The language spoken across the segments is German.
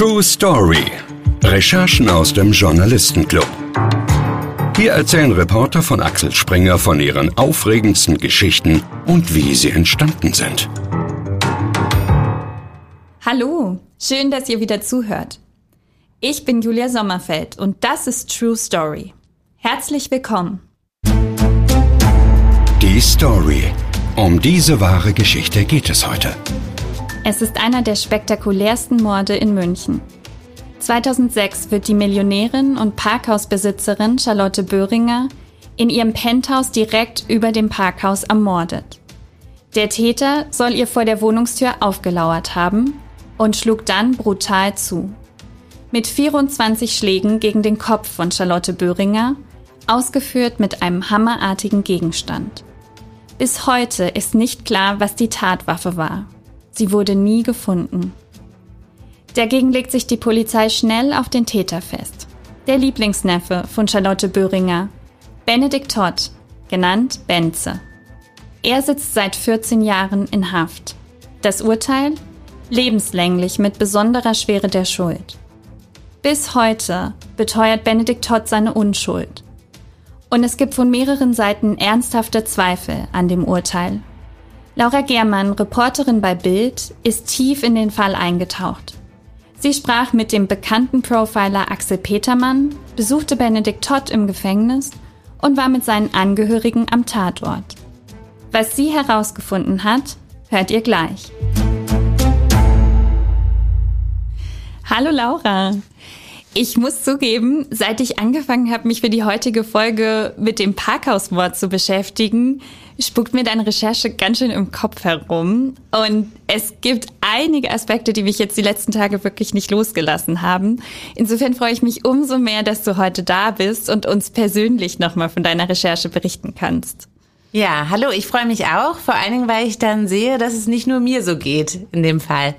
True Story. Recherchen aus dem Journalistenclub. Hier erzählen Reporter von Axel Springer von ihren aufregendsten Geschichten und wie sie entstanden sind. Hallo, schön, dass ihr wieder zuhört. Ich bin Julia Sommerfeld und das ist True Story. Herzlich willkommen. Die Story. Um diese wahre Geschichte geht es heute. Es ist einer der spektakulärsten Morde in München. 2006 wird die Millionärin und Parkhausbesitzerin Charlotte Böhringer in ihrem Penthouse direkt über dem Parkhaus ermordet. Der Täter soll ihr vor der Wohnungstür aufgelauert haben und schlug dann brutal zu. Mit 24 Schlägen gegen den Kopf von Charlotte Böhringer, ausgeführt mit einem hammerartigen Gegenstand. Bis heute ist nicht klar, was die Tatwaffe war. Sie wurde nie gefunden. Dagegen legt sich die Polizei schnell auf den Täter fest. Der Lieblingsneffe von Charlotte Böhringer, Benedikt Todd, genannt Benze. Er sitzt seit 14 Jahren in Haft. Das Urteil? Lebenslänglich mit besonderer Schwere der Schuld. Bis heute beteuert Benedikt Todd seine Unschuld. Und es gibt von mehreren Seiten ernsthafte Zweifel an dem Urteil. Laura Germann, Reporterin bei Bild, ist tief in den Fall eingetaucht. Sie sprach mit dem bekannten Profiler Axel Petermann, besuchte Benedikt Todd im Gefängnis und war mit seinen Angehörigen am Tatort. Was sie herausgefunden hat, hört ihr gleich. Hallo Laura. Ich muss zugeben, seit ich angefangen habe, mich für die heutige Folge mit dem Parkhausmord zu beschäftigen, spuckt mir deine Recherche ganz schön im Kopf herum. Und es gibt einige Aspekte, die mich jetzt die letzten Tage wirklich nicht losgelassen haben. Insofern freue ich mich umso mehr, dass du heute da bist und uns persönlich nochmal von deiner Recherche berichten kannst. Ja, hallo, ich freue mich auch, vor allen Dingen, weil ich dann sehe, dass es nicht nur mir so geht in dem Fall.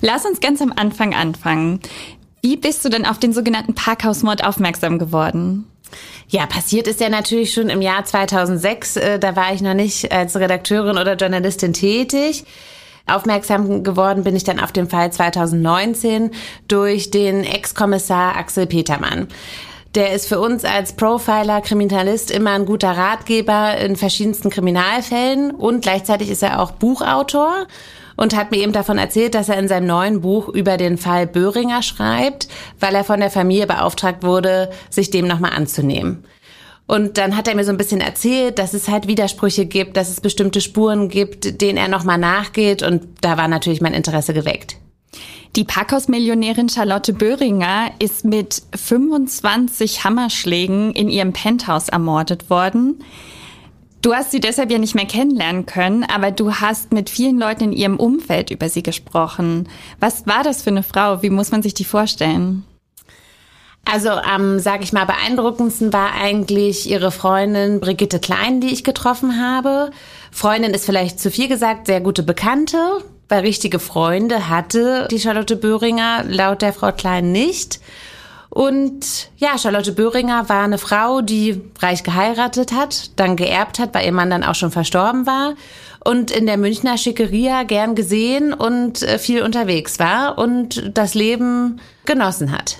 Lass uns ganz am Anfang anfangen. Wie bist du denn auf den sogenannten Parkhausmord aufmerksam geworden? Ja, passiert ist ja natürlich schon im Jahr 2006. Äh, da war ich noch nicht als Redakteurin oder Journalistin tätig. Aufmerksam geworden bin ich dann auf den Fall 2019 durch den Ex-Kommissar Axel Petermann. Der ist für uns als Profiler, Kriminalist immer ein guter Ratgeber in verschiedensten Kriminalfällen und gleichzeitig ist er auch Buchautor und hat mir eben davon erzählt, dass er in seinem neuen Buch über den Fall Böhringer schreibt, weil er von der Familie beauftragt wurde, sich dem nochmal anzunehmen. Und dann hat er mir so ein bisschen erzählt, dass es halt Widersprüche gibt, dass es bestimmte Spuren gibt, denen er nochmal nachgeht. Und da war natürlich mein Interesse geweckt. Die Parkhausmillionärin Charlotte Böhringer ist mit 25 Hammerschlägen in ihrem Penthouse ermordet worden. Du hast sie deshalb ja nicht mehr kennenlernen können, aber du hast mit vielen Leuten in ihrem Umfeld über sie gesprochen. Was war das für eine Frau? Wie muss man sich die vorstellen? Also am, sag ich mal, beeindruckendsten war eigentlich ihre Freundin Brigitte Klein, die ich getroffen habe. Freundin ist vielleicht zu viel gesagt, sehr gute Bekannte, weil richtige Freunde hatte die Charlotte Böhringer laut der Frau Klein nicht. Und ja, Charlotte Böhringer war eine Frau, die reich geheiratet hat, dann geerbt hat, weil ihr Mann dann auch schon verstorben war und in der Münchner Schickeria gern gesehen und äh, viel unterwegs war und das Leben genossen hat.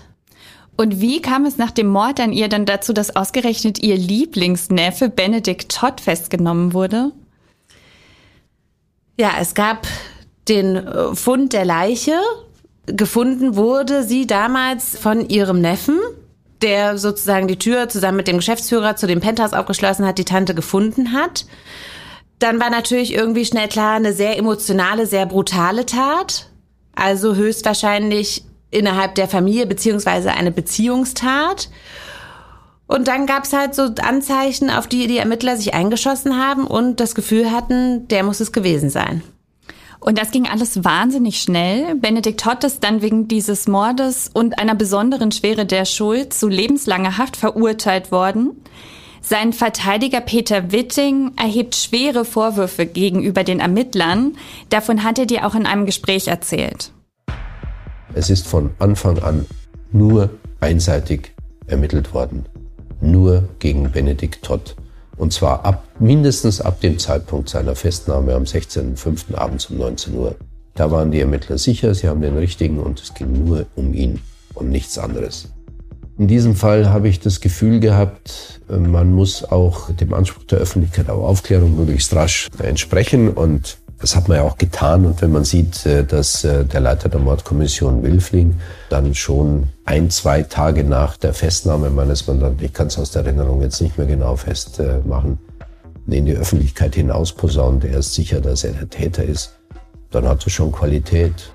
Und wie kam es nach dem Mord an ihr dann dazu, dass ausgerechnet ihr Lieblingsneffe Benedikt Todd festgenommen wurde? Ja, es gab den äh, Fund der Leiche gefunden wurde sie damals von ihrem Neffen, der sozusagen die Tür zusammen mit dem Geschäftsführer zu dem Penthouse aufgeschlossen hat, die Tante gefunden hat. Dann war natürlich irgendwie schnell klar, eine sehr emotionale, sehr brutale Tat. Also höchstwahrscheinlich innerhalb der Familie beziehungsweise eine Beziehungstat. Und dann gab's halt so Anzeichen, auf die die Ermittler sich eingeschossen haben und das Gefühl hatten, der muss es gewesen sein. Und das ging alles wahnsinnig schnell. Benedikt Todd ist dann wegen dieses Mordes und einer besonderen Schwere der Schuld zu lebenslanger Haft verurteilt worden. Sein Verteidiger Peter Witting erhebt schwere Vorwürfe gegenüber den Ermittlern. Davon hat er dir auch in einem Gespräch erzählt. Es ist von Anfang an nur einseitig ermittelt worden. Nur gegen Benedikt Todd. Und zwar ab, mindestens ab dem Zeitpunkt seiner Festnahme am 16.05. abends um 19 Uhr. Da waren die Ermittler sicher, sie haben den richtigen und es ging nur um ihn und nichts anderes. In diesem Fall habe ich das Gefühl gehabt, man muss auch dem Anspruch der Öffentlichkeit auf Aufklärung möglichst rasch entsprechen und das hat man ja auch getan. Und wenn man sieht, äh, dass äh, der Leiter der Mordkommission Wilfling dann schon ein, zwei Tage nach der Festnahme meines Mandanten, ich kann es aus der Erinnerung jetzt nicht mehr genau festmachen, in die Öffentlichkeit hinaus posaunt, er ist sicher, dass er der Täter ist, dann hat es schon Qualität.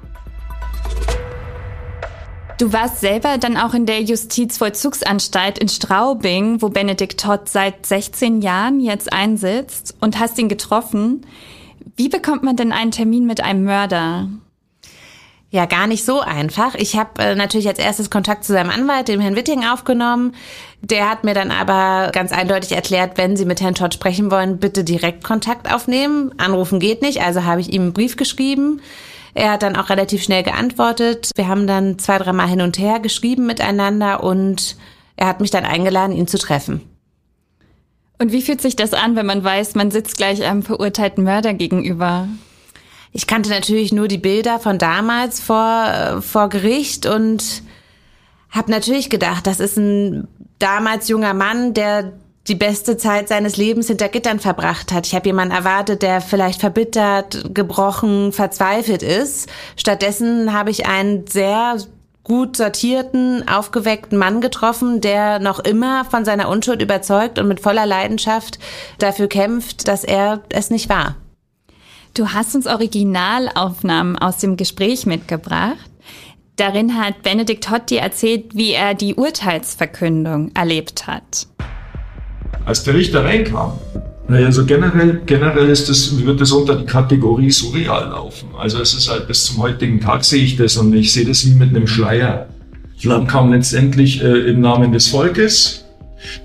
Du warst selber dann auch in der Justizvollzugsanstalt in Straubing, wo Benedikt Todd seit 16 Jahren jetzt einsitzt und hast ihn getroffen. Wie bekommt man denn einen Termin mit einem Mörder? Ja, gar nicht so einfach. Ich habe äh, natürlich als erstes Kontakt zu seinem Anwalt, dem Herrn Witting, aufgenommen. Der hat mir dann aber ganz eindeutig erklärt, wenn Sie mit Herrn Todd sprechen wollen, bitte direkt Kontakt aufnehmen. Anrufen geht nicht, also habe ich ihm einen Brief geschrieben. Er hat dann auch relativ schnell geantwortet. Wir haben dann zwei, dreimal hin und her geschrieben miteinander und er hat mich dann eingeladen, ihn zu treffen. Und wie fühlt sich das an, wenn man weiß, man sitzt gleich einem verurteilten Mörder gegenüber? Ich kannte natürlich nur die Bilder von damals vor, äh, vor Gericht und habe natürlich gedacht, das ist ein damals junger Mann, der die beste Zeit seines Lebens hinter Gittern verbracht hat. Ich habe jemanden erwartet, der vielleicht verbittert, gebrochen, verzweifelt ist. Stattdessen habe ich einen sehr gut sortierten, aufgeweckten Mann getroffen, der noch immer von seiner Unschuld überzeugt und mit voller Leidenschaft dafür kämpft, dass er es nicht war. Du hast uns Originalaufnahmen aus dem Gespräch mitgebracht. Darin hat Benedikt Hotti erzählt, wie er die Urteilsverkündung erlebt hat. Als der Richter reinkam, naja, also generell, generell ist das, wird das unter die Kategorie surreal laufen. Also es ist halt bis zum heutigen Tag sehe ich das und ich sehe das wie mit einem Schleier. Dann kam letztendlich äh, im Namen des Volkes.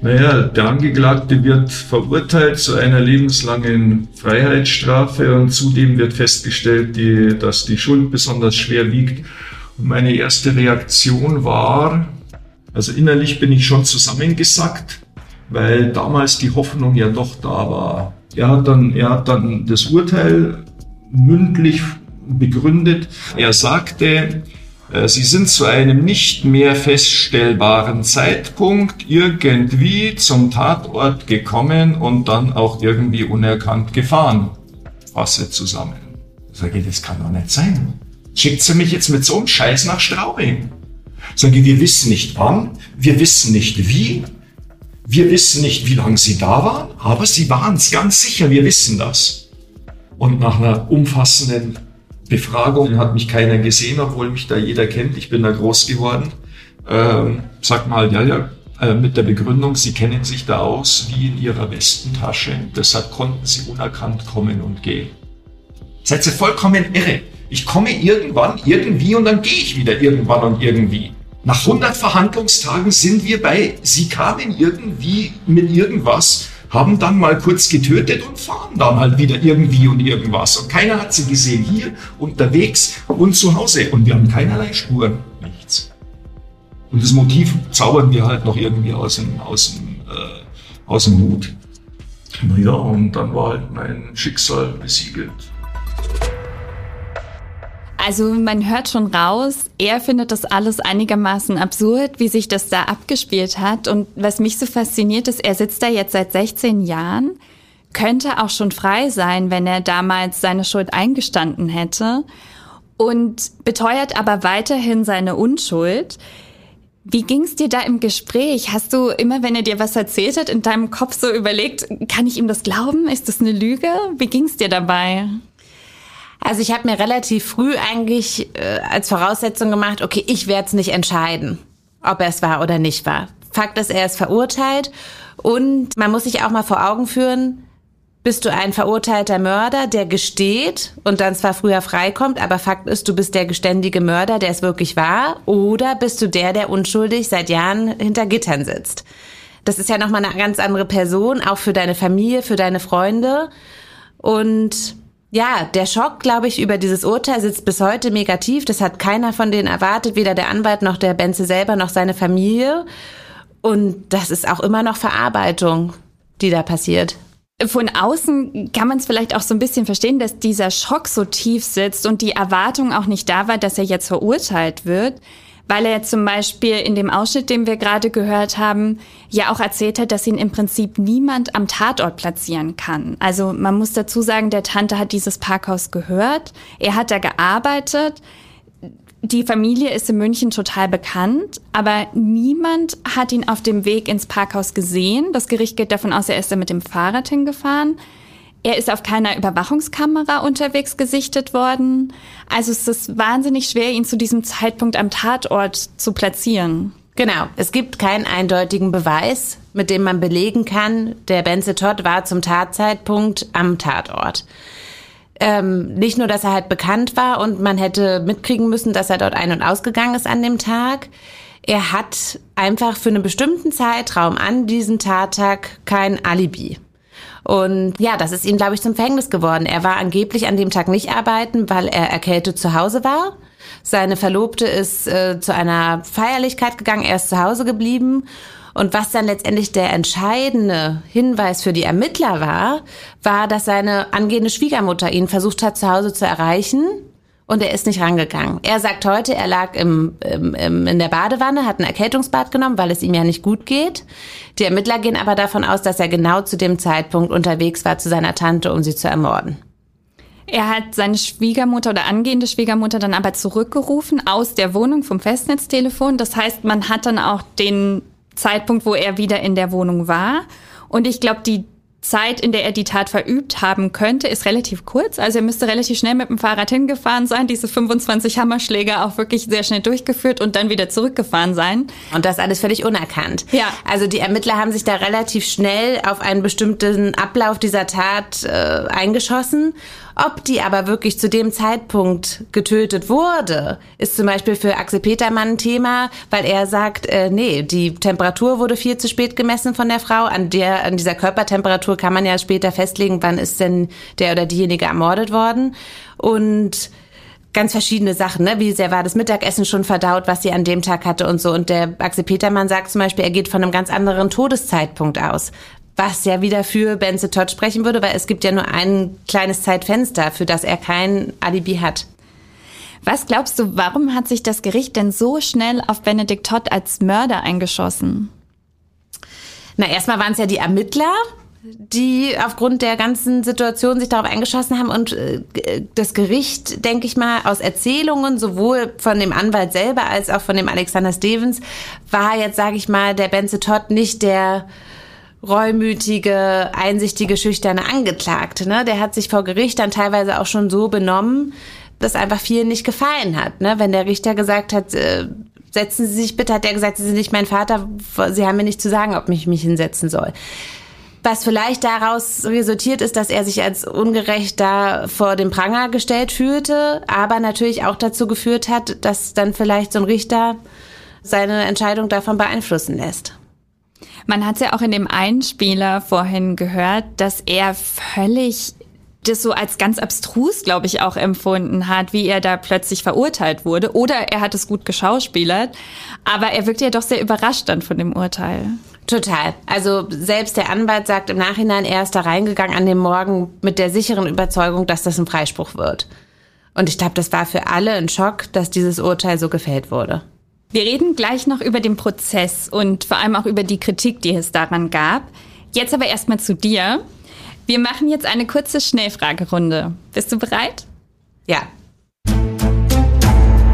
Naja, der Angeklagte wird verurteilt zu einer lebenslangen Freiheitsstrafe und zudem wird festgestellt, die, dass die Schuld besonders schwer wiegt. Und meine erste Reaktion war, also innerlich bin ich schon zusammengesackt weil damals die Hoffnung ja doch da war. Er hat dann, er hat dann das Urteil mündlich begründet. Er sagte, äh, Sie sind zu einem nicht mehr feststellbaren Zeitpunkt irgendwie zum Tatort gekommen und dann auch irgendwie unerkannt gefahren. Fasse zusammen. Sage ich, das kann doch nicht sein. Schickt sie mich jetzt mit so einem Scheiß nach Straubing? Sage ich, wir wissen nicht wann, wir wissen nicht wie, wir wissen nicht, wie lange sie da waren, aber sie waren es ganz sicher, wir wissen das. Und nach einer umfassenden Befragung hat mich keiner gesehen, obwohl mich da jeder kennt. Ich bin da groß geworden. Ähm, sagt mal, ja, ja, äh, mit der Begründung, sie kennen sich da aus wie in ihrer Westentasche. Deshalb konnten sie unerkannt kommen und gehen. Seid ihr vollkommen irre. Ich komme irgendwann, irgendwie und dann gehe ich wieder irgendwann und irgendwie. Nach 100 Verhandlungstagen sind wir bei, sie kamen irgendwie mit irgendwas, haben dann mal kurz getötet und fahren dann halt wieder irgendwie und irgendwas. Und keiner hat sie gesehen hier, unterwegs und zu Hause. Und wir haben keinerlei Spuren, nichts. Und das Motiv zaubern wir halt noch irgendwie aus dem, aus dem, äh, aus dem Hut. Naja, und dann war halt mein Schicksal besiegelt. Also man hört schon raus, er findet das alles einigermaßen absurd, wie sich das da abgespielt hat. Und was mich so fasziniert ist, er sitzt da jetzt seit 16 Jahren, könnte auch schon frei sein, wenn er damals seine Schuld eingestanden hätte und beteuert aber weiterhin seine Unschuld. Wie ging's dir da im Gespräch? Hast du immer, wenn er dir was erzählt hat, in deinem Kopf so überlegt, kann ich ihm das glauben? Ist das eine Lüge? Wie ging's dir dabei? Also ich habe mir relativ früh eigentlich äh, als Voraussetzung gemacht, okay, ich werde es nicht entscheiden, ob er es war oder nicht war. Fakt ist, er ist verurteilt und man muss sich auch mal vor Augen führen, bist du ein verurteilter Mörder, der gesteht und dann zwar früher freikommt, aber Fakt ist, du bist der geständige Mörder, der es wirklich war, oder bist du der, der unschuldig seit Jahren hinter Gittern sitzt? Das ist ja nochmal eine ganz andere Person, auch für deine Familie, für deine Freunde. Und ja, der Schock, glaube ich, über dieses Urteil sitzt bis heute mega tief. Das hat keiner von denen erwartet, weder der Anwalt noch der Benze selber noch seine Familie. Und das ist auch immer noch Verarbeitung, die da passiert. Von außen kann man es vielleicht auch so ein bisschen verstehen, dass dieser Schock so tief sitzt und die Erwartung auch nicht da war, dass er jetzt verurteilt wird, weil er zum Beispiel in dem Ausschnitt, den wir gerade gehört haben, ja auch erzählt hat, dass ihn im Prinzip niemand am Tatort platzieren kann. Also man muss dazu sagen, der Tante hat dieses Parkhaus gehört, er hat da gearbeitet, die Familie ist in München total bekannt, aber niemand hat ihn auf dem Weg ins Parkhaus gesehen. Das Gericht geht davon aus, er ist da mit dem Fahrrad hingefahren. Er ist auf keiner Überwachungskamera unterwegs gesichtet worden. Also es ist wahnsinnig schwer, ihn zu diesem Zeitpunkt am Tatort zu platzieren. Genau, es gibt keinen eindeutigen Beweis, mit dem man belegen kann, der Benze Todd war zum Tatzeitpunkt am Tatort ähm, nicht nur, dass er halt bekannt war und man hätte mitkriegen müssen, dass er dort ein- und ausgegangen ist an dem Tag. Er hat einfach für einen bestimmten Zeitraum an diesem Tattag kein Alibi. Und ja, das ist ihm, glaube ich, zum Verhängnis geworden. Er war angeblich an dem Tag nicht arbeiten, weil er erkältet zu Hause war. Seine Verlobte ist äh, zu einer Feierlichkeit gegangen, er ist zu Hause geblieben. Und was dann letztendlich der entscheidende Hinweis für die Ermittler war, war, dass seine angehende Schwiegermutter ihn versucht hat, zu Hause zu erreichen. Und er ist nicht rangegangen. Er sagt heute, er lag im, im, im, in der Badewanne, hat ein Erkältungsbad genommen, weil es ihm ja nicht gut geht. Die Ermittler gehen aber davon aus, dass er genau zu dem Zeitpunkt unterwegs war zu seiner Tante, um sie zu ermorden. Er hat seine Schwiegermutter oder angehende Schwiegermutter dann aber zurückgerufen aus der Wohnung vom Festnetztelefon. Das heißt, man hat dann auch den Zeitpunkt, wo er wieder in der Wohnung war. Und ich glaube, die Zeit, in der er die Tat verübt haben könnte, ist relativ kurz. Also er müsste relativ schnell mit dem Fahrrad hingefahren sein, diese 25 Hammerschläge auch wirklich sehr schnell durchgeführt und dann wieder zurückgefahren sein. Und das alles völlig unerkannt. Ja. Also die Ermittler haben sich da relativ schnell auf einen bestimmten Ablauf dieser Tat äh, eingeschossen ob die aber wirklich zu dem Zeitpunkt getötet wurde, ist zum Beispiel für Axel Petermann ein Thema, weil er sagt, äh, nee, die Temperatur wurde viel zu spät gemessen von der Frau. An der, an dieser Körpertemperatur kann man ja später festlegen, wann ist denn der oder diejenige ermordet worden. Und ganz verschiedene Sachen, ne? Wie sehr war das Mittagessen schon verdaut, was sie an dem Tag hatte und so. Und der Axel Petermann sagt zum Beispiel, er geht von einem ganz anderen Todeszeitpunkt aus was ja wieder für Benze Todd sprechen würde, weil es gibt ja nur ein kleines Zeitfenster, für das er kein Alibi hat. Was glaubst du, warum hat sich das Gericht denn so schnell auf Benedikt Todd als Mörder eingeschossen? Na, erstmal waren es ja die Ermittler, die aufgrund der ganzen Situation sich darauf eingeschossen haben und äh, das Gericht, denke ich mal, aus Erzählungen sowohl von dem Anwalt selber als auch von dem Alexander Stevens war jetzt, sage ich mal, der Benze Todd nicht der reumütige, einsichtige, schüchterne Angeklagte. Ne? Der hat sich vor Gericht dann teilweise auch schon so benommen, dass einfach vielen nicht gefallen hat. Ne? Wenn der Richter gesagt hat, äh, setzen Sie sich bitte, hat er gesagt, Sie sind nicht mein Vater, Sie haben mir nicht zu sagen, ob ich mich hinsetzen soll. Was vielleicht daraus resultiert ist, dass er sich als ungerecht da vor dem Pranger gestellt fühlte, aber natürlich auch dazu geführt hat, dass dann vielleicht so ein Richter seine Entscheidung davon beeinflussen lässt. Man hat ja auch in dem Einspieler vorhin gehört, dass er völlig das so als ganz abstrus, glaube ich, auch empfunden hat, wie er da plötzlich verurteilt wurde. Oder er hat es gut geschauspielert. Aber er wirkt ja doch sehr überrascht dann von dem Urteil. Total. Also selbst der Anwalt sagt im Nachhinein, er ist da reingegangen an dem Morgen mit der sicheren Überzeugung, dass das ein Freispruch wird. Und ich glaube, das war für alle ein Schock, dass dieses Urteil so gefällt wurde. Wir reden gleich noch über den Prozess und vor allem auch über die Kritik, die es daran gab. Jetzt aber erstmal zu dir. Wir machen jetzt eine kurze Schnellfragerunde. Bist du bereit? Ja.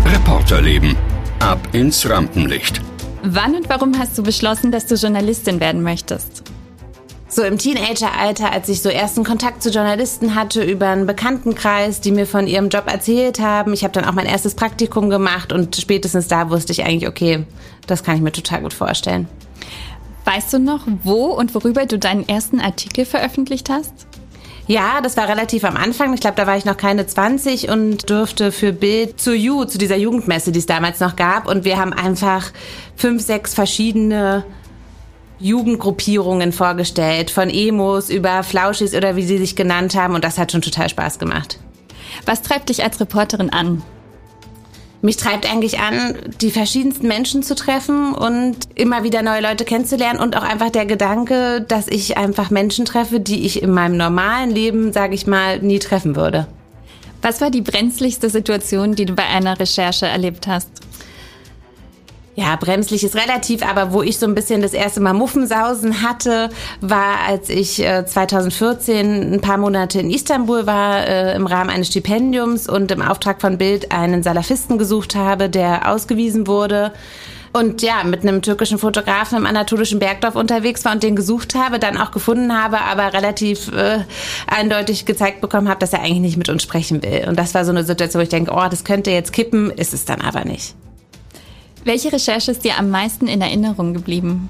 Reporterleben. Ab ins Rampenlicht. Wann und warum hast du beschlossen, dass du Journalistin werden möchtest? So im Teenageralter, als ich so ersten Kontakt zu Journalisten hatte über einen Bekanntenkreis, die mir von ihrem Job erzählt haben. Ich habe dann auch mein erstes Praktikum gemacht und spätestens da wusste ich eigentlich, okay, das kann ich mir total gut vorstellen. Weißt du noch, wo und worüber du deinen ersten Artikel veröffentlicht hast? Ja, das war relativ am Anfang. Ich glaube, da war ich noch keine 20 und durfte für Bild zu You, zu dieser Jugendmesse, die es damals noch gab. Und wir haben einfach fünf, sechs verschiedene Jugendgruppierungen vorgestellt, von Emos über Flauschis oder wie sie sich genannt haben und das hat schon total Spaß gemacht. Was treibt dich als Reporterin an? Mich treibt eigentlich an, die verschiedensten Menschen zu treffen und immer wieder neue Leute kennenzulernen und auch einfach der Gedanke, dass ich einfach Menschen treffe, die ich in meinem normalen Leben, sage ich mal, nie treffen würde. Was war die brenzligste Situation, die du bei einer Recherche erlebt hast? Ja, bremslich ist relativ, aber wo ich so ein bisschen das erste Mal Muffensausen hatte, war, als ich äh, 2014 ein paar Monate in Istanbul war, äh, im Rahmen eines Stipendiums und im Auftrag von Bild einen Salafisten gesucht habe, der ausgewiesen wurde. Und ja, mit einem türkischen Fotografen im anatolischen Bergdorf unterwegs war und den gesucht habe, dann auch gefunden habe, aber relativ äh, eindeutig gezeigt bekommen habe, dass er eigentlich nicht mit uns sprechen will. Und das war so eine Situation, wo ich denke, oh, das könnte jetzt kippen, ist es dann aber nicht. Welche Recherche ist dir am meisten in Erinnerung geblieben?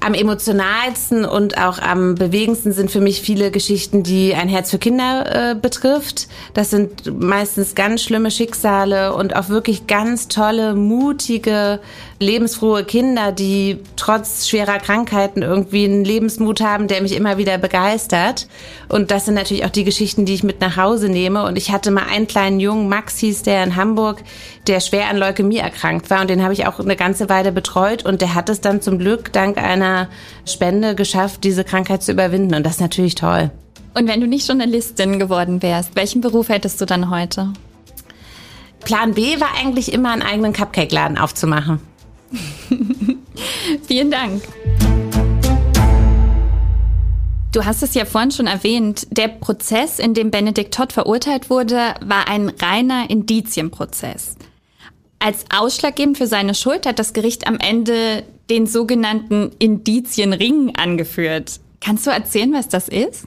Am emotionalsten und auch am bewegendsten sind für mich viele Geschichten, die ein Herz für Kinder äh, betrifft. Das sind meistens ganz schlimme Schicksale und auch wirklich ganz tolle, mutige, lebensfrohe Kinder, die trotz schwerer Krankheiten irgendwie einen Lebensmut haben, der mich immer wieder begeistert. Und das sind natürlich auch die Geschichten, die ich mit nach Hause nehme. Und ich hatte mal einen kleinen Jungen, Max hieß der in Hamburg, der schwer an Leukämie erkrankt war. Und den habe ich auch eine ganze Weile betreut. Und der hat es dann zum Glück dank einer Spende geschafft, diese Krankheit zu überwinden. Und das ist natürlich toll. Und wenn du nicht Journalistin geworden wärst, welchen Beruf hättest du dann heute? Plan B war eigentlich immer einen eigenen Cupcake-Laden aufzumachen. Vielen Dank. Du hast es ja vorhin schon erwähnt, der Prozess, in dem Benedikt Todd verurteilt wurde, war ein reiner Indizienprozess. Als ausschlaggebend für seine Schuld hat das Gericht am Ende den sogenannten Indizienring angeführt. Kannst du erzählen, was das ist?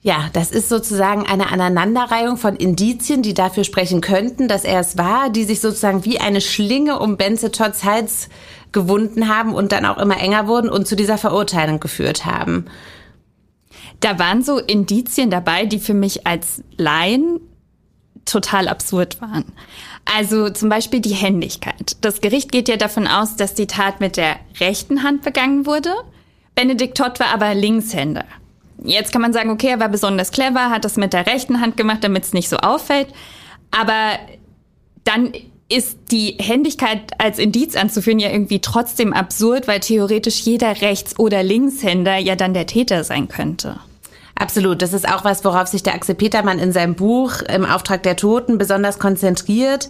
Ja, das ist sozusagen eine Aneinanderreihung von Indizien, die dafür sprechen könnten, dass er es war, die sich sozusagen wie eine Schlinge um Benze Todds Hals gewunden haben und dann auch immer enger wurden und zu dieser Verurteilung geführt haben. Da waren so Indizien dabei, die für mich als Laien total absurd waren. Also zum Beispiel die Händigkeit. Das Gericht geht ja davon aus, dass die Tat mit der rechten Hand begangen wurde. Benedikt Todd war aber Linkshänder. Jetzt kann man sagen, okay, er war besonders clever, hat das mit der rechten Hand gemacht, damit es nicht so auffällt. Aber dann ist die Händigkeit als Indiz anzuführen ja irgendwie trotzdem absurd, weil theoretisch jeder Rechts- oder Linkshänder ja dann der Täter sein könnte. Absolut. Das ist auch was, worauf sich der Axel Petermann in seinem Buch im Auftrag der Toten besonders konzentriert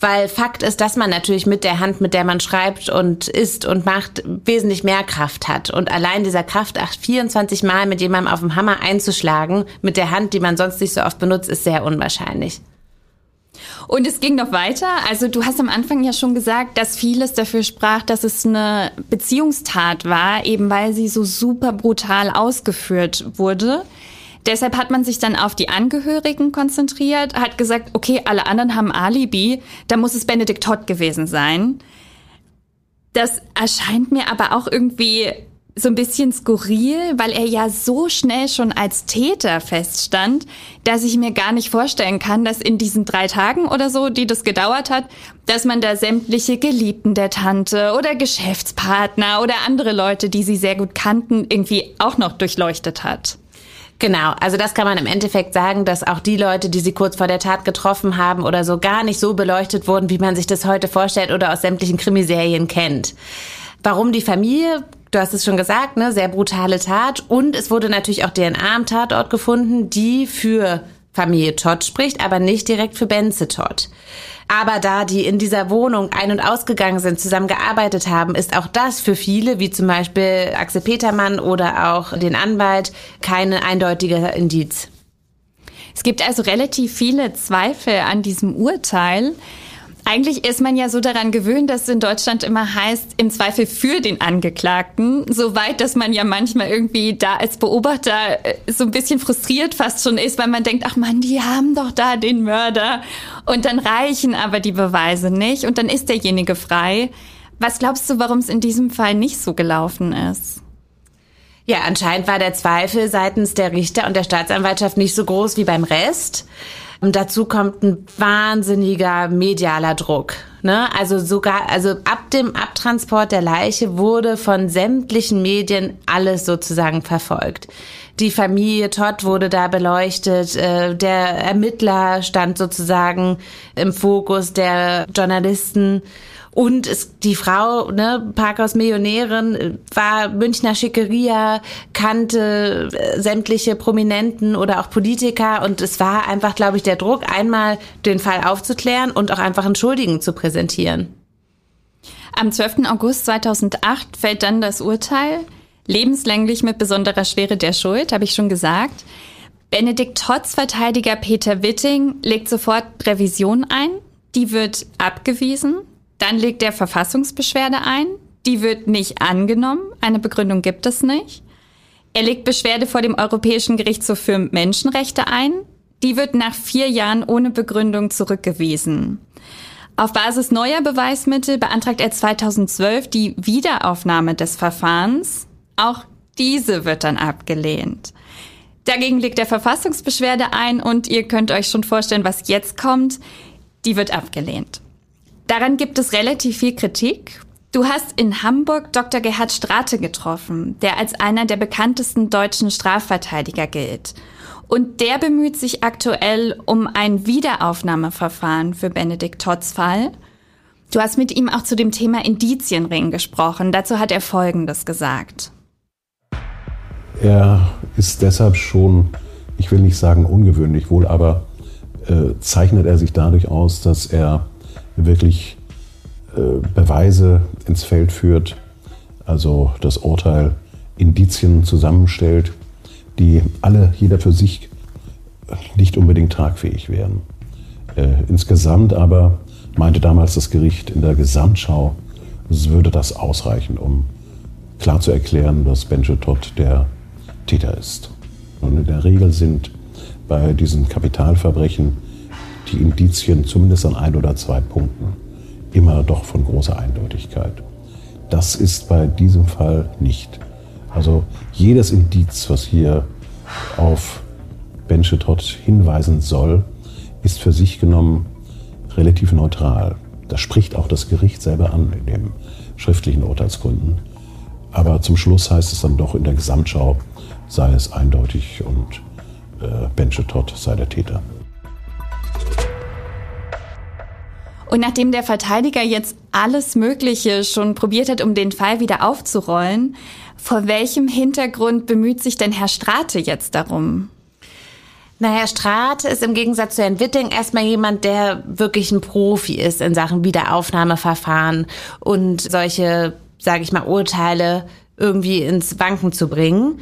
weil Fakt ist, dass man natürlich mit der Hand, mit der man schreibt und isst und macht, wesentlich mehr Kraft hat. Und allein dieser Kraft, 24 Mal mit jemandem auf dem Hammer einzuschlagen, mit der Hand, die man sonst nicht so oft benutzt, ist sehr unwahrscheinlich. Und es ging noch weiter. Also du hast am Anfang ja schon gesagt, dass vieles dafür sprach, dass es eine Beziehungstat war, eben weil sie so super brutal ausgeführt wurde. Deshalb hat man sich dann auf die Angehörigen konzentriert, hat gesagt, okay, alle anderen haben Alibi, da muss es Benedikt Todd gewesen sein. Das erscheint mir aber auch irgendwie so ein bisschen skurril, weil er ja so schnell schon als Täter feststand, dass ich mir gar nicht vorstellen kann, dass in diesen drei Tagen oder so, die das gedauert hat, dass man da sämtliche Geliebten der Tante oder Geschäftspartner oder andere Leute, die sie sehr gut kannten, irgendwie auch noch durchleuchtet hat. Genau, also das kann man im Endeffekt sagen, dass auch die Leute, die sie kurz vor der Tat getroffen haben oder so, gar nicht so beleuchtet wurden, wie man sich das heute vorstellt oder aus sämtlichen Krimiserien kennt. Warum die Familie? Du hast es schon gesagt, ne, sehr brutale Tat. Und es wurde natürlich auch DNA am Tatort gefunden, die für Familie Todd spricht, aber nicht direkt für Benze Todd. Aber da die in dieser Wohnung ein- und ausgegangen sind, zusammen gearbeitet haben, ist auch das für viele, wie zum Beispiel Axel Petermann oder auch den Anwalt, keine eindeutige Indiz. Es gibt also relativ viele Zweifel an diesem Urteil. Eigentlich ist man ja so daran gewöhnt, dass es in Deutschland immer heißt, im Zweifel für den Angeklagten, so weit, dass man ja manchmal irgendwie da als Beobachter äh, so ein bisschen frustriert fast schon ist, weil man denkt, ach man, die haben doch da den Mörder und dann reichen aber die Beweise nicht und dann ist derjenige frei. Was glaubst du, warum es in diesem Fall nicht so gelaufen ist? Ja, anscheinend war der Zweifel seitens der Richter und der Staatsanwaltschaft nicht so groß wie beim Rest. Und dazu kommt ein wahnsinniger medialer Druck. Ne? Also sogar, also ab dem Abtransport der Leiche wurde von sämtlichen Medien alles sozusagen verfolgt. Die Familie Todd wurde da beleuchtet, äh, der Ermittler stand sozusagen im Fokus der Journalisten. Und es, die Frau, ne, Parkhaus Millionärin, war Münchner Schickeria, kannte äh, sämtliche Prominenten oder auch Politiker und es war einfach, glaube ich, der Druck, einmal den Fall aufzuklären und auch einfach einen Schuldigen zu präsentieren. Am 12. August 2008 fällt dann das Urteil, lebenslänglich mit besonderer Schwere der Schuld, habe ich schon gesagt. Benedikt Totts Verteidiger Peter Witting legt sofort Revision ein. Die wird abgewiesen. Dann legt er Verfassungsbeschwerde ein. Die wird nicht angenommen. Eine Begründung gibt es nicht. Er legt Beschwerde vor dem Europäischen Gerichtshof für Menschenrechte ein. Die wird nach vier Jahren ohne Begründung zurückgewiesen. Auf Basis neuer Beweismittel beantragt er 2012 die Wiederaufnahme des Verfahrens. Auch diese wird dann abgelehnt. Dagegen legt er Verfassungsbeschwerde ein und ihr könnt euch schon vorstellen, was jetzt kommt. Die wird abgelehnt. Daran gibt es relativ viel Kritik. Du hast in Hamburg Dr. Gerhard Strate getroffen, der als einer der bekanntesten deutschen Strafverteidiger gilt. Und der bemüht sich aktuell um ein Wiederaufnahmeverfahren für Benedikt Totts Fall. Du hast mit ihm auch zu dem Thema Indizienring gesprochen. Dazu hat er Folgendes gesagt. Er ist deshalb schon, ich will nicht sagen ungewöhnlich wohl, aber äh, zeichnet er sich dadurch aus, dass er wirklich äh, Beweise ins Feld führt, also das Urteil Indizien zusammenstellt, die alle, jeder für sich, nicht unbedingt tragfähig wären. Äh, insgesamt aber meinte damals das Gericht in der Gesamtschau, es würde das ausreichen, um klar zu erklären, dass Benje Todd der Täter ist. Und in der Regel sind bei diesen Kapitalverbrechen die Indizien zumindest an ein oder zwei Punkten immer doch von großer Eindeutigkeit. Das ist bei diesem Fall nicht. Also jedes Indiz, was hier auf Benchetot hinweisen soll, ist für sich genommen relativ neutral. Das spricht auch das Gericht selber an in den schriftlichen Urteilsgründen. Aber zum Schluss heißt es dann doch in der Gesamtschau, sei es eindeutig und äh, Benchetot sei der Täter. Und nachdem der Verteidiger jetzt alles Mögliche schon probiert hat, um den Fall wieder aufzurollen, vor welchem Hintergrund bemüht sich denn Herr Strate jetzt darum? Na, Herr Strate ist im Gegensatz zu Herrn Witting erstmal jemand, der wirklich ein Profi ist in Sachen Wiederaufnahmeverfahren und solche, sage ich mal, Urteile irgendwie ins Wanken zu bringen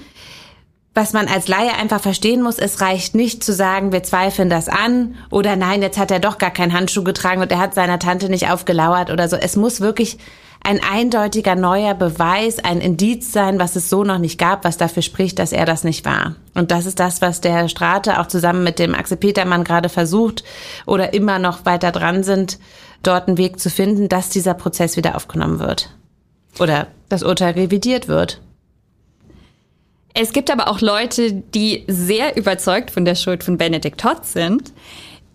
was man als Laie einfach verstehen muss, es reicht nicht zu sagen, wir zweifeln das an oder nein, jetzt hat er doch gar keinen Handschuh getragen und er hat seiner Tante nicht aufgelauert oder so. Es muss wirklich ein eindeutiger neuer Beweis, ein Indiz sein, was es so noch nicht gab, was dafür spricht, dass er das nicht war. Und das ist das, was der Strate auch zusammen mit dem Axel Petermann gerade versucht oder immer noch weiter dran sind, dort einen Weg zu finden, dass dieser Prozess wieder aufgenommen wird. Oder das Urteil revidiert wird. Es gibt aber auch Leute, die sehr überzeugt von der Schuld von Benedict Todd sind.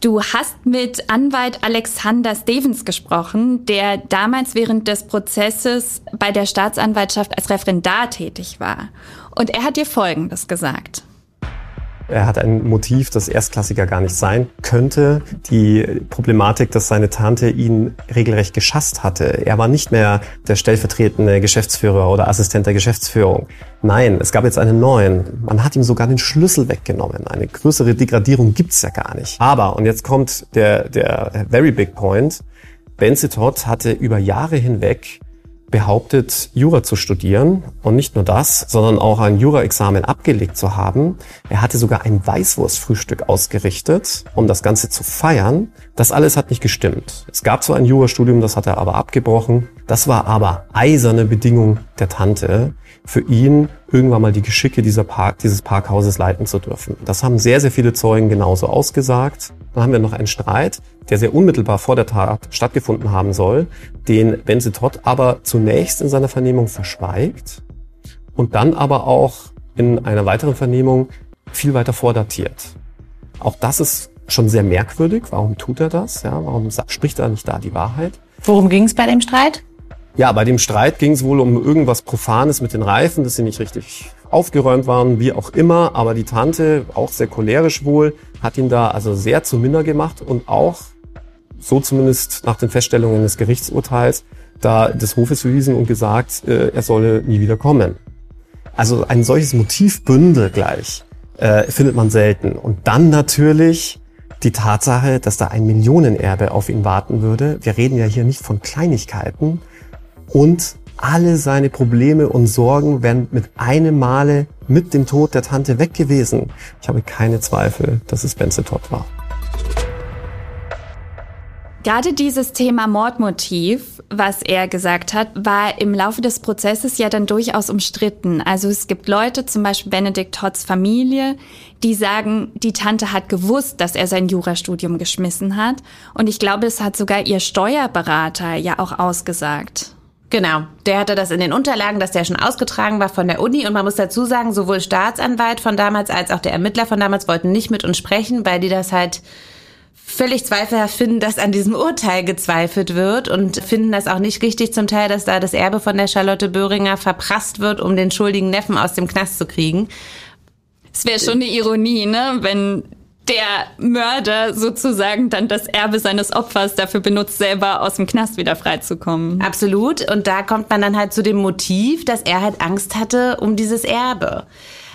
Du hast mit Anwalt Alexander Stevens gesprochen, der damals während des Prozesses bei der Staatsanwaltschaft als Referendar tätig war. Und er hat dir Folgendes gesagt. Er hat ein Motiv, das erstklassiger gar nicht sein könnte. Die Problematik, dass seine Tante ihn regelrecht geschasst hatte. Er war nicht mehr der stellvertretende Geschäftsführer oder Assistent der Geschäftsführung. Nein, es gab jetzt einen neuen. Man hat ihm sogar den Schlüssel weggenommen. Eine größere Degradierung gibt's ja gar nicht. Aber, und jetzt kommt der, der very big point, Benze hatte über Jahre hinweg behauptet, Jura zu studieren und nicht nur das, sondern auch ein Jura-Examen abgelegt zu haben. Er hatte sogar ein Weißwurstfrühstück ausgerichtet, um das Ganze zu feiern. Das alles hat nicht gestimmt. Es gab zwar ein Jurastudium, das hat er aber abgebrochen. Das war aber eiserne Bedingung der Tante, für ihn irgendwann mal die Geschicke dieser Park, dieses Parkhauses leiten zu dürfen. Das haben sehr, sehr viele Zeugen genauso ausgesagt. Dann haben wir noch einen Streit, der sehr unmittelbar vor der Tat stattgefunden haben soll, den Benze Todd aber zunächst in seiner Vernehmung verschweigt und dann aber auch in einer weiteren Vernehmung viel weiter vordatiert. Auch das ist schon sehr merkwürdig. Warum tut er das? Ja, warum spricht er nicht da die Wahrheit? Worum ging es bei dem Streit? Ja, bei dem Streit ging es wohl um irgendwas Profanes mit den Reifen, dass sie nicht richtig aufgeräumt waren, wie auch immer. Aber die Tante, auch sehr cholerisch wohl, hat ihn da also sehr zu Minder gemacht und auch, so zumindest nach den Feststellungen des Gerichtsurteils, da des Hofes verwiesen und gesagt, äh, er solle nie wieder kommen. Also ein solches Motivbündel gleich äh, findet man selten. Und dann natürlich die Tatsache, dass da ein Millionenerbe auf ihn warten würde. Wir reden ja hier nicht von Kleinigkeiten. Und alle seine Probleme und Sorgen wären mit einem Male mit dem Tod der Tante weg gewesen. Ich habe keine Zweifel, dass es Benzetot war. Gerade dieses Thema Mordmotiv, was er gesagt hat, war im Laufe des Prozesses ja dann durchaus umstritten. Also es gibt Leute, zum Beispiel Benedikt Todds Familie, die sagen, die Tante hat gewusst, dass er sein Jurastudium geschmissen hat. Und ich glaube, es hat sogar ihr Steuerberater ja auch ausgesagt. Genau, der hatte das in den Unterlagen, dass der schon ausgetragen war von der Uni. Und man muss dazu sagen, sowohl Staatsanwalt von damals als auch der Ermittler von damals wollten nicht mit uns sprechen, weil die das halt völlig zweifelhaft finden, dass an diesem Urteil gezweifelt wird und finden das auch nicht richtig zum Teil, dass da das Erbe von der Charlotte Böhringer verprasst wird, um den schuldigen Neffen aus dem Knast zu kriegen. Es wäre schon eine Ironie, ne, wenn der Mörder sozusagen dann das Erbe seines Opfers dafür benutzt, selber aus dem Knast wieder freizukommen. Absolut. Und da kommt man dann halt zu dem Motiv, dass er halt Angst hatte um dieses Erbe.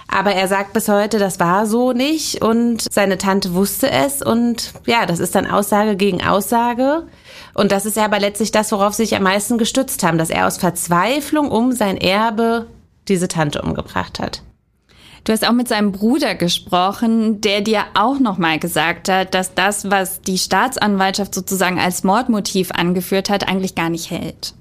Aber er sagt bis heute, das war so nicht und seine Tante wusste es und ja, das ist dann Aussage gegen Aussage. Und das ist ja aber letztlich das, worauf sie sich am meisten gestützt haben, dass er aus Verzweiflung um sein Erbe diese Tante umgebracht hat. Du hast auch mit seinem Bruder gesprochen, der dir auch nochmal gesagt hat, dass das, was die Staatsanwaltschaft sozusagen als Mordmotiv angeführt hat, eigentlich gar nicht hält.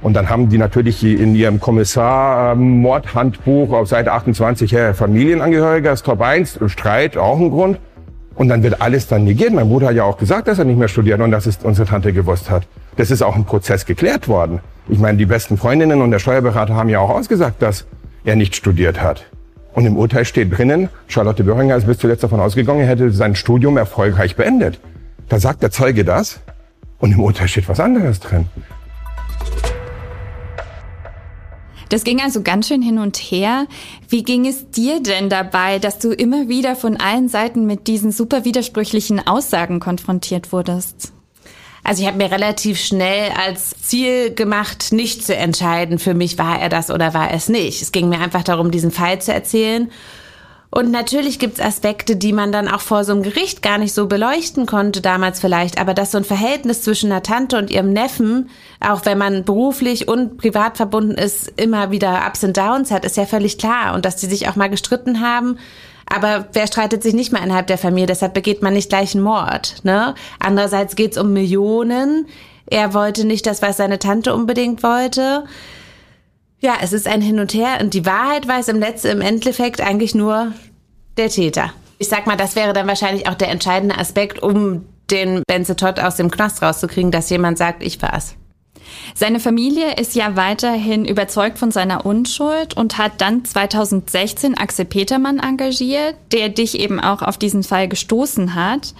Und dann haben die natürlich in ihrem Kommissar-Mordhandbuch auf Seite 28 ja, Familienangehöriger, ist Top 1, Streit, auch ein Grund. Und dann wird alles dann negiert. Mein Bruder hat ja auch gesagt, dass er nicht mehr studiert und dass es unsere Tante gewusst hat. Das ist auch im Prozess geklärt worden. Ich meine, die besten Freundinnen und der Steuerberater haben ja auch ausgesagt, dass er nicht studiert hat. Und im Urteil steht drinnen, Charlotte Böhringer ist bis zuletzt davon ausgegangen, er hätte sein Studium erfolgreich beendet. Da sagt der Zeuge das und im Urteil steht was anderes drin. Das ging also ganz schön hin und her. Wie ging es dir denn dabei, dass du immer wieder von allen Seiten mit diesen super widersprüchlichen Aussagen konfrontiert wurdest? Also ich habe mir relativ schnell als Ziel gemacht, nicht zu entscheiden, für mich war er das oder war es nicht. Es ging mir einfach darum, diesen Fall zu erzählen und natürlich gibt's Aspekte, die man dann auch vor so einem Gericht gar nicht so beleuchten konnte, damals vielleicht, aber dass so ein Verhältnis zwischen einer Tante und ihrem Neffen, auch wenn man beruflich und privat verbunden ist, immer wieder Ups und Downs hat, ist ja völlig klar. Und dass die sich auch mal gestritten haben. Aber wer streitet sich nicht mal innerhalb der Familie? Deshalb begeht man nicht gleich einen Mord. Ne? Andererseits geht's um Millionen. Er wollte nicht das, was seine Tante unbedingt wollte. Ja, es ist ein Hin und Her und die Wahrheit weiß im letzten, im Endeffekt eigentlich nur der Täter. Ich sag mal, das wäre dann wahrscheinlich auch der entscheidende Aspekt, um den Benze Todd aus dem Knast rauszukriegen, dass jemand sagt, ich war's. Seine Familie ist ja weiterhin überzeugt von seiner Unschuld und hat dann 2016 Axel Petermann engagiert, der dich eben auch auf diesen Fall gestoßen hat.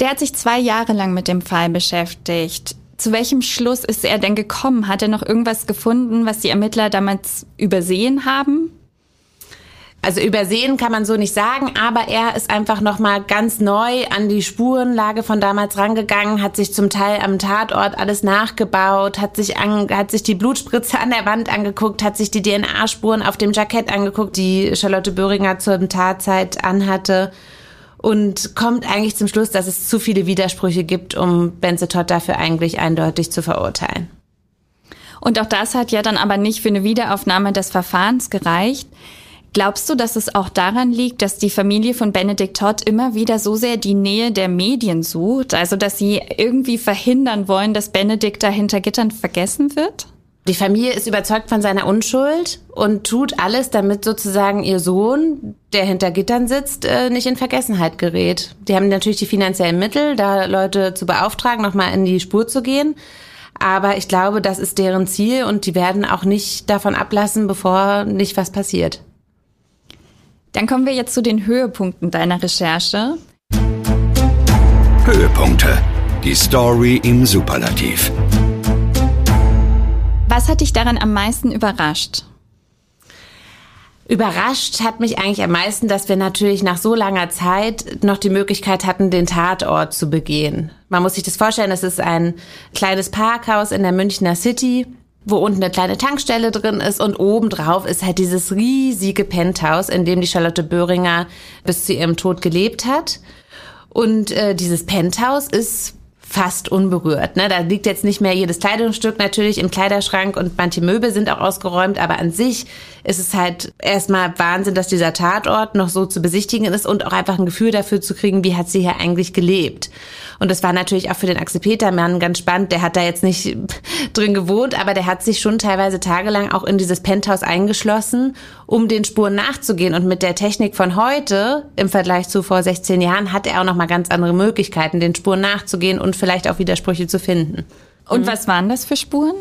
Der hat sich zwei Jahre lang mit dem Fall beschäftigt. Zu welchem Schluss ist er denn gekommen? Hat er noch irgendwas gefunden, was die Ermittler damals übersehen haben? Also übersehen kann man so nicht sagen, aber er ist einfach noch mal ganz neu an die Spurenlage von damals rangegangen, hat sich zum Teil am Tatort alles nachgebaut, hat sich an, hat sich die Blutspritze an der Wand angeguckt, hat sich die DNA-Spuren auf dem Jackett angeguckt, die Charlotte Böhringer zur Tatzeit anhatte und kommt eigentlich zum Schluss, dass es zu viele Widersprüche gibt, um Benze Todd dafür eigentlich eindeutig zu verurteilen. Und auch das hat ja dann aber nicht für eine Wiederaufnahme des Verfahrens gereicht. Glaubst du, dass es auch daran liegt, dass die Familie von Benedikt Todd immer wieder so sehr die Nähe der Medien sucht, also dass sie irgendwie verhindern wollen, dass Benedikt da hinter Gittern vergessen wird? Die Familie ist überzeugt von seiner Unschuld und tut alles, damit sozusagen ihr Sohn, der hinter Gittern sitzt, äh, nicht in Vergessenheit gerät. Die haben natürlich die finanziellen Mittel, da Leute zu beauftragen, nochmal in die Spur zu gehen. Aber ich glaube, das ist deren Ziel und die werden auch nicht davon ablassen, bevor nicht was passiert. Dann kommen wir jetzt zu den Höhepunkten deiner Recherche. Höhepunkte. Die Story im Superlativ. Was hat dich daran am meisten überrascht? Überrascht hat mich eigentlich am meisten, dass wir natürlich nach so langer Zeit noch die Möglichkeit hatten, den Tatort zu begehen. Man muss sich das vorstellen, es ist ein kleines Parkhaus in der Münchner City, wo unten eine kleine Tankstelle drin ist und obendrauf ist halt dieses riesige Penthouse, in dem die Charlotte Böhringer bis zu ihrem Tod gelebt hat. Und äh, dieses Penthouse ist fast unberührt. Ne? Da liegt jetzt nicht mehr jedes Kleidungsstück natürlich im Kleiderschrank und manche Möbel sind auch ausgeräumt, aber an sich ist es halt erstmal Wahnsinn, dass dieser Tatort noch so zu besichtigen ist und auch einfach ein Gefühl dafür zu kriegen, wie hat sie hier eigentlich gelebt. Und das war natürlich auch für den Axel Petermann ganz spannend. Der hat da jetzt nicht drin gewohnt, aber der hat sich schon teilweise tagelang auch in dieses Penthouse eingeschlossen, um den Spuren nachzugehen. Und mit der Technik von heute im Vergleich zu vor 16 Jahren hat er auch noch mal ganz andere Möglichkeiten, den Spuren nachzugehen und vielleicht auch Widersprüche zu finden. Und was waren das für Spuren?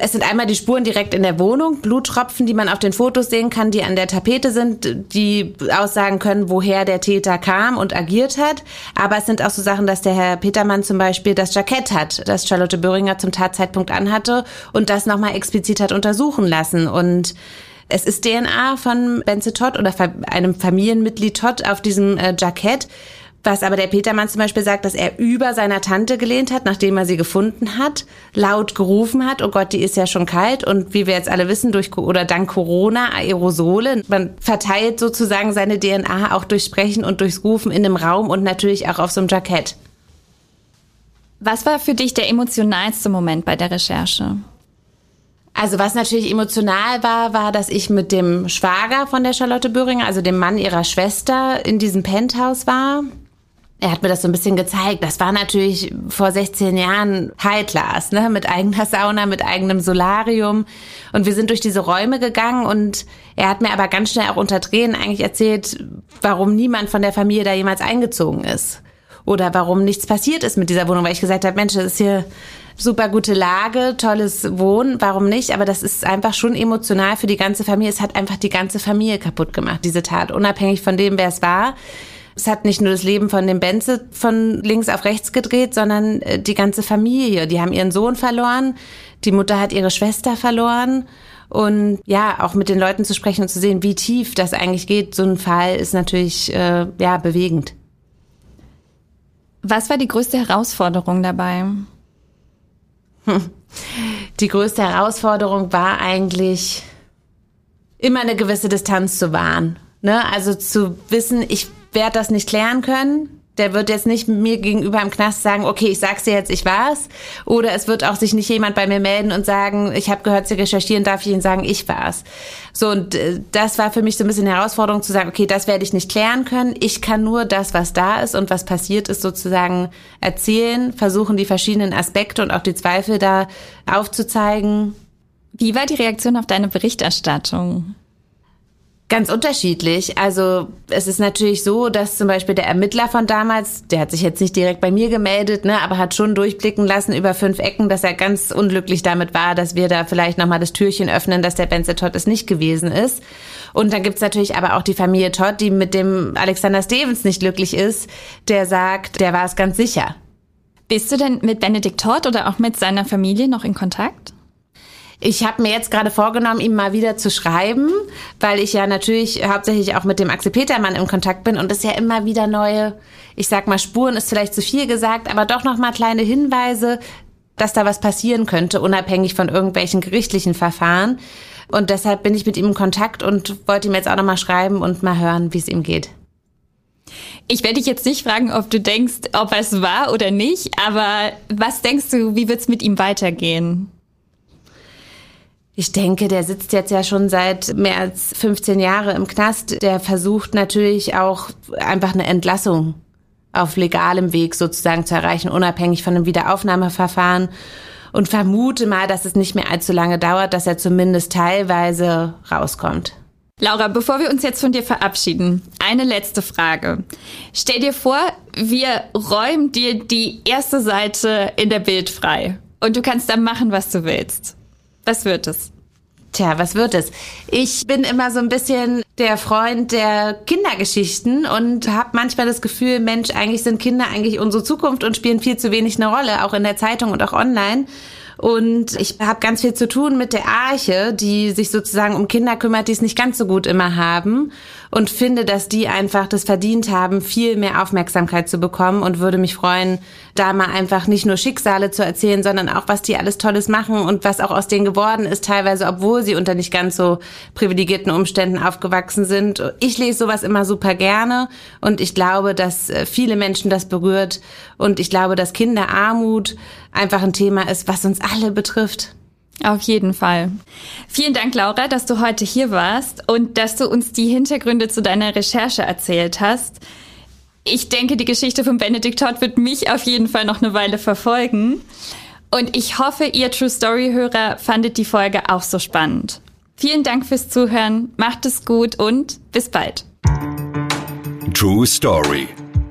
Es sind einmal die Spuren direkt in der Wohnung, Bluttropfen, die man auf den Fotos sehen kann, die an der Tapete sind, die aussagen können, woher der Täter kam und agiert hat. Aber es sind auch so Sachen, dass der Herr Petermann zum Beispiel das Jackett hat, das Charlotte Böhringer zum Tatzeitpunkt anhatte und das nochmal explizit hat untersuchen lassen. Und es ist DNA von Benze Todd oder einem Familienmitglied Todd auf diesem äh, Jackett. Was aber der Petermann zum Beispiel sagt, dass er über seiner Tante gelehnt hat, nachdem er sie gefunden hat, laut gerufen hat, oh Gott, die ist ja schon kalt und wie wir jetzt alle wissen, durch oder dank Corona Aerosole. Man verteilt sozusagen seine DNA auch durch Sprechen und durchs Rufen in einem Raum und natürlich auch auf so einem Jackett. Was war für dich der emotionalste Moment bei der Recherche? Also was natürlich emotional war, war, dass ich mit dem Schwager von der Charlotte Böhringer, also dem Mann ihrer Schwester, in diesem Penthouse war er hat mir das so ein bisschen gezeigt. Das war natürlich vor 16 Jahren High Class, ne? Mit eigener Sauna, mit eigenem Solarium. Und wir sind durch diese Räume gegangen und er hat mir aber ganz schnell auch unter Tränen eigentlich erzählt, warum niemand von der Familie da jemals eingezogen ist. Oder warum nichts passiert ist mit dieser Wohnung, weil ich gesagt habe, Mensch, das ist hier super gute Lage, tolles Wohnen, warum nicht? Aber das ist einfach schon emotional für die ganze Familie. Es hat einfach die ganze Familie kaputt gemacht, diese Tat, unabhängig von dem, wer es war. Es hat nicht nur das Leben von dem Benze von links auf rechts gedreht, sondern äh, die ganze Familie. Die haben ihren Sohn verloren, die Mutter hat ihre Schwester verloren. Und ja, auch mit den Leuten zu sprechen und zu sehen, wie tief das eigentlich geht, so ein Fall ist natürlich äh, ja bewegend. Was war die größte Herausforderung dabei? Die größte Herausforderung war eigentlich immer eine gewisse Distanz zu wahren. Ne? Also zu wissen, ich werde das nicht klären können. Der wird jetzt nicht mir gegenüber im Knast sagen, okay, ich sag's dir jetzt, ich war's. Oder es wird auch sich nicht jemand bei mir melden und sagen, ich habe gehört, Sie recherchieren, darf ich Ihnen sagen, ich war's. So, und äh, das war für mich so ein bisschen Herausforderung zu sagen, okay, das werde ich nicht klären können. Ich kann nur das, was da ist und was passiert ist, sozusagen erzählen, versuchen, die verschiedenen Aspekte und auch die Zweifel da aufzuzeigen. Wie war die Reaktion auf deine Berichterstattung? Ganz unterschiedlich. Also es ist natürlich so, dass zum Beispiel der Ermittler von damals, der hat sich jetzt nicht direkt bei mir gemeldet, ne, aber hat schon durchblicken lassen über fünf Ecken, dass er ganz unglücklich damit war, dass wir da vielleicht nochmal das Türchen öffnen, dass der Benze Todd es nicht gewesen ist. Und dann gibt's natürlich aber auch die Familie Todd, die mit dem Alexander Stevens nicht glücklich ist, der sagt, der war es ganz sicher. Bist du denn mit Benedikt Todd oder auch mit seiner Familie noch in Kontakt? Ich habe mir jetzt gerade vorgenommen, ihm mal wieder zu schreiben, weil ich ja natürlich hauptsächlich auch mit dem Axel Petermann in Kontakt bin und es ja immer wieder neue, ich sag mal Spuren ist vielleicht zu viel gesagt, aber doch noch mal kleine Hinweise, dass da was passieren könnte, unabhängig von irgendwelchen gerichtlichen Verfahren. Und deshalb bin ich mit ihm in Kontakt und wollte ihm jetzt auch noch mal schreiben und mal hören, wie es ihm geht. Ich werde dich jetzt nicht fragen, ob du denkst, ob es war oder nicht, aber was denkst du, wie wird es mit ihm weitergehen? Ich denke, der sitzt jetzt ja schon seit mehr als 15 Jahre im Knast. Der versucht natürlich auch einfach eine Entlassung auf legalem Weg sozusagen zu erreichen, unabhängig von einem Wiederaufnahmeverfahren. Und vermute mal, dass es nicht mehr allzu lange dauert, dass er zumindest teilweise rauskommt. Laura, bevor wir uns jetzt von dir verabschieden, eine letzte Frage. Stell dir vor, wir räumen dir die erste Seite in der Bild frei und du kannst dann machen, was du willst. Was wird es? Tja, was wird es? Ich bin immer so ein bisschen der Freund der Kindergeschichten und habe manchmal das Gefühl, Mensch, eigentlich sind Kinder eigentlich unsere Zukunft und spielen viel zu wenig eine Rolle, auch in der Zeitung und auch online. Und ich habe ganz viel zu tun mit der Arche, die sich sozusagen um Kinder kümmert, die es nicht ganz so gut immer haben. Und finde, dass die einfach das verdient haben, viel mehr Aufmerksamkeit zu bekommen und würde mich freuen, da mal einfach nicht nur Schicksale zu erzählen, sondern auch, was die alles Tolles machen und was auch aus denen geworden ist, teilweise, obwohl sie unter nicht ganz so privilegierten Umständen aufgewachsen sind. Ich lese sowas immer super gerne und ich glaube, dass äh, viele Menschen das berührt und ich glaube, dass Kinderarmut einfach ein Thema ist, was uns alle betrifft. Auf jeden Fall. Vielen Dank, Laura, dass du heute hier warst und dass du uns die Hintergründe zu deiner Recherche erzählt hast. Ich denke, die Geschichte von Benedikt Todd wird mich auf jeden Fall noch eine Weile verfolgen. Und ich hoffe, ihr True Story-Hörer fandet die Folge auch so spannend. Vielen Dank fürs Zuhören, macht es gut und bis bald. True Story